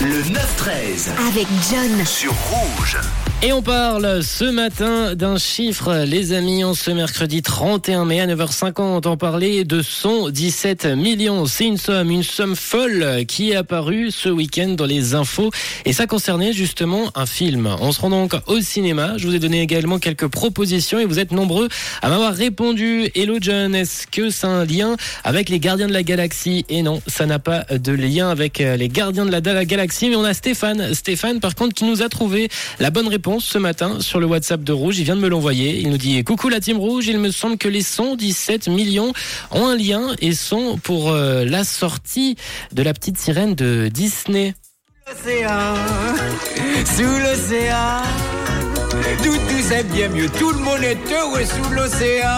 Le 9-13 avec John. sur Rouge. Et on parle ce matin d'un chiffre, les amis, en ce mercredi 31 mai à 9h50, on parlait de 117 millions. C'est une somme, une somme folle qui est apparue ce week-end dans les infos. Et ça concernait justement un film. On se rend donc au cinéma. Je vous ai donné également quelques propositions et vous êtes nombreux à m'avoir répondu. Hello John, est-ce que c'est un lien avec les Gardiens de la Galaxie? Et non, ça n'a pas de lien avec les Gardiens de la de la Galaxie, mais on a Stéphane. Stéphane, par contre, qui nous a trouvé la bonne réponse ce matin sur le WhatsApp de Rouge. Il vient de me l'envoyer. Il nous dit Coucou la team Rouge, il me semble que les 117 millions ont un lien et sont pour euh, la sortie de la petite sirène de Disney. Tout, tout c'est bien mieux, tout le monde est heureux sous l'océan.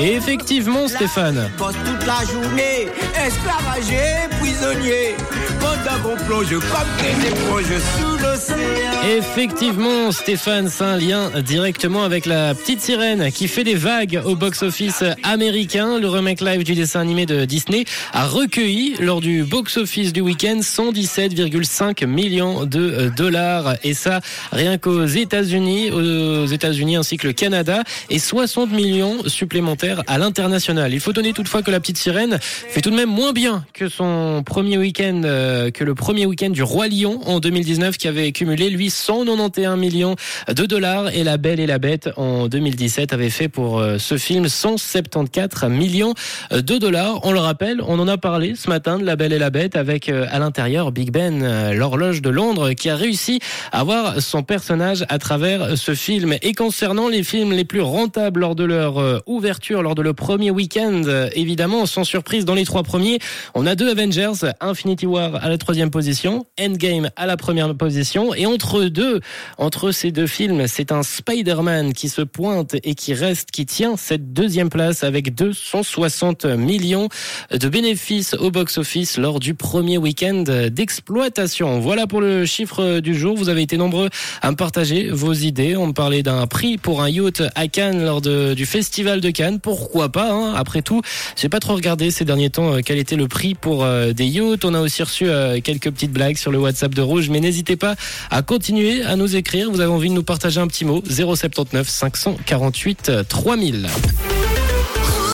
Et effectivement, Stéphane. Toute la journée, esclavagé, prisonnier, pendant qu'on plonge comme des éponges sous l'océan. Effectivement, Stéphane, c'est un lien directement avec la petite sirène qui fait des vagues au box-office américain. Le remake live du dessin animé de Disney a recueilli lors du box-office du week-end 117,5 millions de dollars. Et ça, rien qu'aux États-Unis, aux États-Unis ainsi que le Canada, et 60 millions supplémentaires à l'international. Il faut donner toutefois que la petite sirène fait tout de même moins bien que son premier week-end, euh, que le premier week-end du Roi Lion en 2019 qui avait cumulé lui 191 millions de dollars et La Belle et la Bête en 2017 avait fait pour euh, ce film 174 millions de dollars. On le rappelle, on en a parlé ce matin de La Belle et la Bête avec euh, à l'intérieur Big Ben, euh, l'horloge de Londres, qui a réussi à avoir son personnage à travers ce film. Et concernant les films les plus rentables lors de leur euh, ouverture, lors de le premier week-end, euh, évidemment, sans surprise dans les trois premiers, on a deux Avengers, Infinity War à la troisième position, Endgame à la première position, et entre deux, entre ces deux films, c'est un Spider-Man qui se pointe et qui reste, qui tient cette deuxième place avec 260 millions de bénéfices au box-office lors du premier week-end d'exploitation. Voilà pour le chiffre du jour. Vous avez été nombreux à me partager vos idées. On me parlait d'un prix pour un yacht à Cannes lors du festival de Cannes. Pourquoi pas hein? Après tout, j'ai pas trop regardé ces derniers temps euh, quel était le prix pour euh, des yachts. On a aussi reçu euh, quelques petites blagues sur le WhatsApp de Rouge, mais n'hésitez pas à continuer à nous écrire. Vous avez envie de nous partager un petit mot? 079 548 3000.